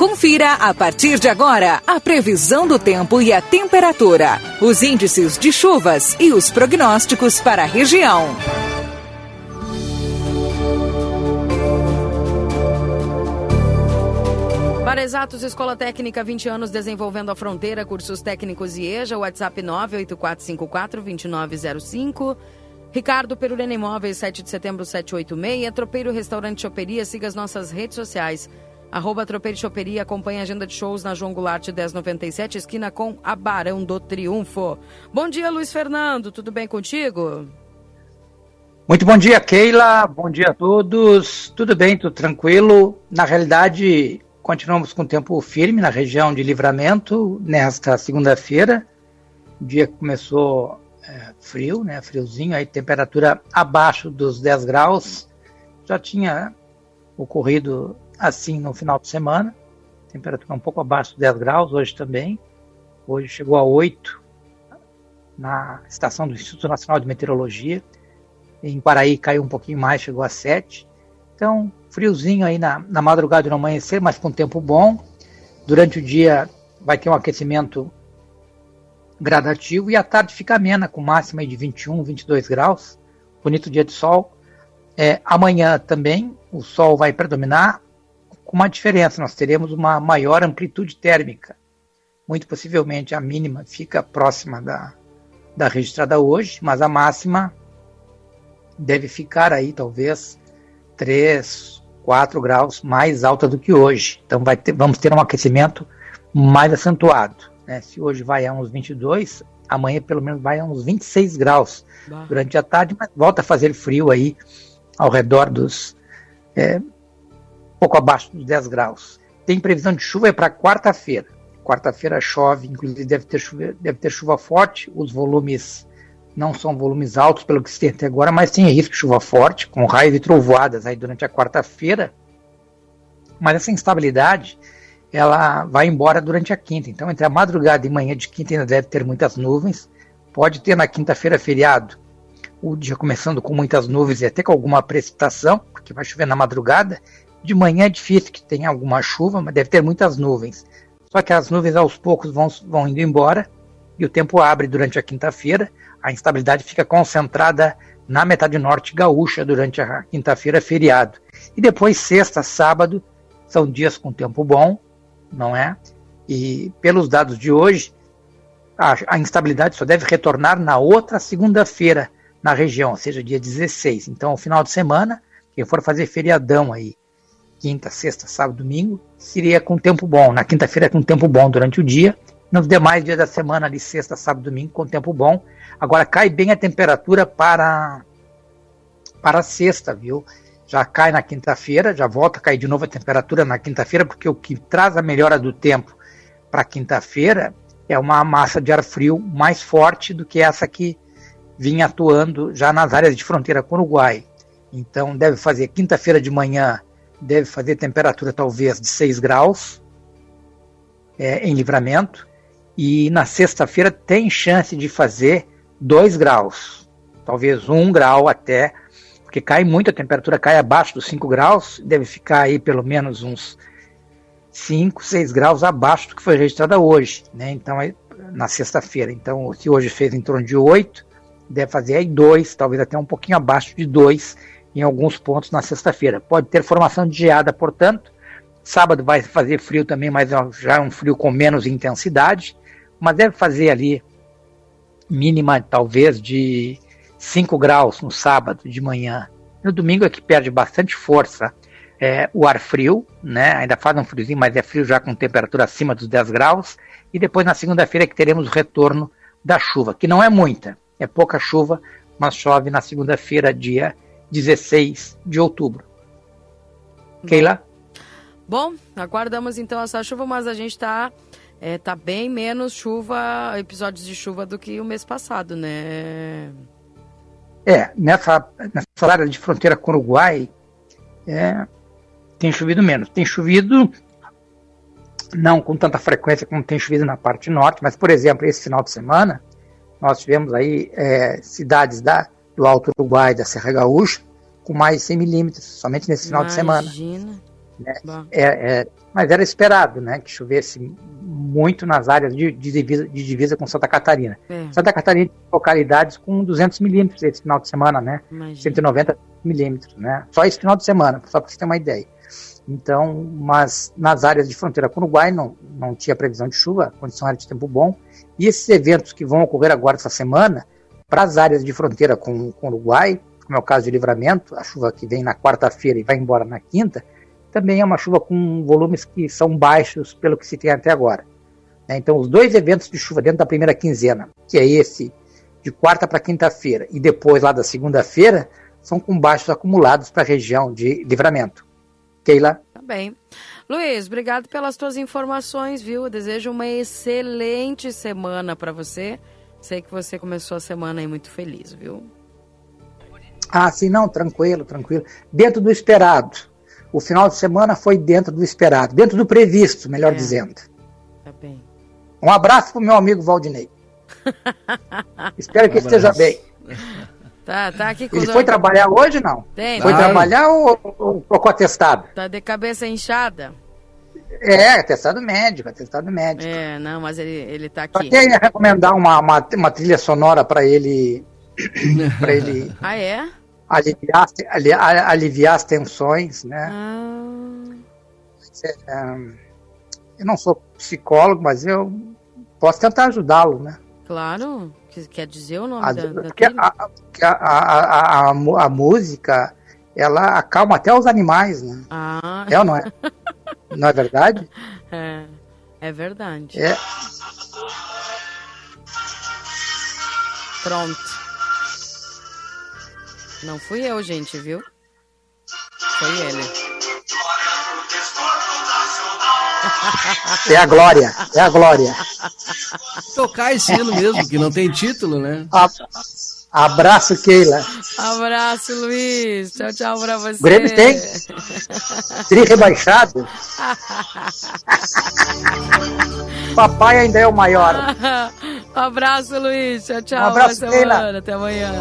Confira a partir de agora a previsão do tempo e a temperatura, os índices de chuvas e os prognósticos para a região. Para Exatos, Escola Técnica 20 anos desenvolvendo a fronteira, cursos técnicos e EJA, WhatsApp 984542905. Ricardo Perurena Imóveis, 7 de setembro 786. Tropeiro Restaurante Choperia, siga as nossas redes sociais. Arroba Tropeiro Choperia, acompanhe a agenda de shows na João Goulart 1097, esquina com a Barão do Triunfo. Bom dia, Luiz Fernando, tudo bem contigo? Muito bom dia, Keila. Bom dia a todos. Tudo bem, tudo tranquilo. Na realidade, continuamos com tempo firme na região de livramento nesta segunda-feira. O dia começou é, frio, né? Friozinho, aí temperatura abaixo dos 10 graus. Já tinha ocorrido assim no final de semana. Temperatura um pouco abaixo dos 10 graus, hoje também. Hoje chegou a 8 na estação do Instituto Nacional de Meteorologia. Em Paraí caiu um pouquinho mais, chegou a 7. Então, friozinho aí na, na madrugada e no amanhecer, mas com tempo bom. Durante o dia vai ter um aquecimento gradativo e a tarde fica amena, com máxima de 21, 22 graus. Bonito dia de sol. É, amanhã também o sol vai predominar, com uma diferença, nós teremos uma maior amplitude térmica. Muito possivelmente a mínima fica próxima da, da registrada hoje, mas a máxima deve ficar aí talvez 3, 4 graus mais alta do que hoje. Então ter, vamos ter um aquecimento mais acentuado. Né? Se hoje vai a uns 22, amanhã pelo menos vai a uns 26 graus bah. durante a tarde, mas volta a fazer frio aí ao redor dos é, pouco abaixo dos 10 graus. Tem previsão de chuva para quarta-feira. Quarta-feira chove, inclusive deve ter, chuva, deve ter chuva forte. Os volumes não são volumes altos pelo que se tem até agora, mas tem risco de chuva forte, com raios e trovoadas aí durante a quarta-feira. Mas essa instabilidade ela vai embora durante a quinta. Então, entre a madrugada e manhã de quinta ainda deve ter muitas nuvens. Pode ter na quinta-feira feriado, o dia começando com muitas nuvens e até com alguma precipitação, porque vai chover na madrugada, de manhã é difícil que tenha alguma chuva, mas deve ter muitas nuvens. Só que as nuvens aos poucos vão, vão indo embora e o tempo abre durante a quinta-feira. A instabilidade fica concentrada na metade norte gaúcha durante a quinta-feira, feriado. E depois, sexta, sábado, são dias com tempo bom, não é? E pelos dados de hoje, a, a instabilidade só deve retornar na outra segunda-feira na região, ou seja, dia 16. Então, final de semana, quem for fazer feriadão aí, quinta, sexta, sábado, domingo, seria com tempo bom. Na quinta-feira com tempo bom durante o dia. Nos demais dias da semana, ali, sexta, sábado, domingo, com tempo bom. Agora cai bem a temperatura para para sexta, viu? Já cai na quinta-feira, já volta a cair de novo a temperatura na quinta-feira, porque o que traz a melhora do tempo para quinta-feira é uma massa de ar frio mais forte do que essa que vinha atuando já nas áreas de fronteira com o Uruguai. Então deve fazer quinta-feira de manhã deve fazer temperatura talvez de 6 graus é, em livramento. E na sexta-feira tem chance de fazer 2 graus, talvez 1 um grau até, porque cai muito, a temperatura cai abaixo dos 5 graus, deve ficar aí pelo menos uns 5, 6 graus abaixo do que foi registrada hoje, né? Então, na sexta-feira. Então, se hoje fez em torno de 8, deve fazer aí 2, talvez até um pouquinho abaixo de 2 em alguns pontos na sexta-feira. Pode ter formação de geada, portanto. Sábado vai fazer frio também, mas já é um frio com menos intensidade. Mas deve fazer ali mínima, talvez, de 5 graus no sábado de manhã. No domingo é que perde bastante força é, o ar frio, né? ainda faz um friozinho, mas é frio já com temperatura acima dos 10 graus. E depois na segunda-feira é que teremos o retorno da chuva, que não é muita, é pouca chuva, mas chove na segunda-feira, dia 16 de outubro. Bom. Keila? Bom, aguardamos então essa chuva, mas a gente está é, tá bem menos chuva, episódios de chuva do que o mês passado, né? É, nessa, nessa área de fronteira com o Uruguai, é, tem chovido menos. Tem chovido não com tanta frequência como tem chovido na parte norte, mas, por exemplo, esse final de semana, nós tivemos aí é, cidades da, do Alto Uruguai, da Serra Gaúcha, com mais de 100 milímetros, somente nesse final Imagina. de semana. Né? É, é, mas era esperado né, que chovesse muito nas áreas de, de, divisa, de divisa, com Santa Catarina. É. Santa Catarina tem localidades com 200 milímetros esse final de semana, né? Imagina. 190 milímetros, né? Só esse final de semana, só para você ter uma ideia. Então, mas nas áreas de fronteira com o Uruguai não, não tinha previsão de chuva, condição era de tempo bom. E esses eventos que vão ocorrer agora essa semana, para as áreas de fronteira com, com o Uruguai, como é o caso de livramento, a chuva que vem na quarta-feira e vai embora na quinta, também é uma chuva com volumes que são baixos pelo que se tem até agora. Né? Então, os dois eventos de chuva dentro da primeira quinzena, que é esse de quarta para quinta-feira e depois lá da segunda-feira, são com baixos acumulados para a região de livramento. Keila? Tá bem. Luiz, obrigado pelas tuas informações, viu? Eu desejo uma excelente semana para você. Sei que você começou a semana aí muito feliz, viu? Ah, sim, não, tranquilo, tranquilo. Dentro do esperado. O final de semana foi dentro do esperado, dentro do previsto, melhor é. dizendo. Tá bem. Um abraço pro meu amigo Valdinei. Espero que um esteja bem. Tá, tá aqui com Ele foi trabalhar hoje, não? Tem. Foi trabalhar ou, ou trocou atestado? Tá de cabeça inchada? É, atestado médico, atestado médico. É, não, mas ele, ele tá aqui. Até ia recomendar uma, uma, uma trilha sonora para ele. para ele. Ah, é? Aliviar, aliviar as tensões, né? Ah. É, eu não sou psicólogo, mas eu posso tentar ajudá-lo, né? Claro. Quer dizer o nome a, da, da a, a, a, a, música, ela acalma até os animais, né? Ah. É ou não é? não é verdade? É, é verdade. É. Pronto. Não fui eu, gente, viu? Foi ele. É a glória, é a glória. Tocar esse hino mesmo, que não tem título, né? Abraço, Keila. Abraço, Luiz. Tchau, tchau pra você. O Grêmio tem? Tri rebaixado? Papai ainda é o maior. abraço, Luiz. Tchau, tchau. Um abraço, Keila. Até amanhã.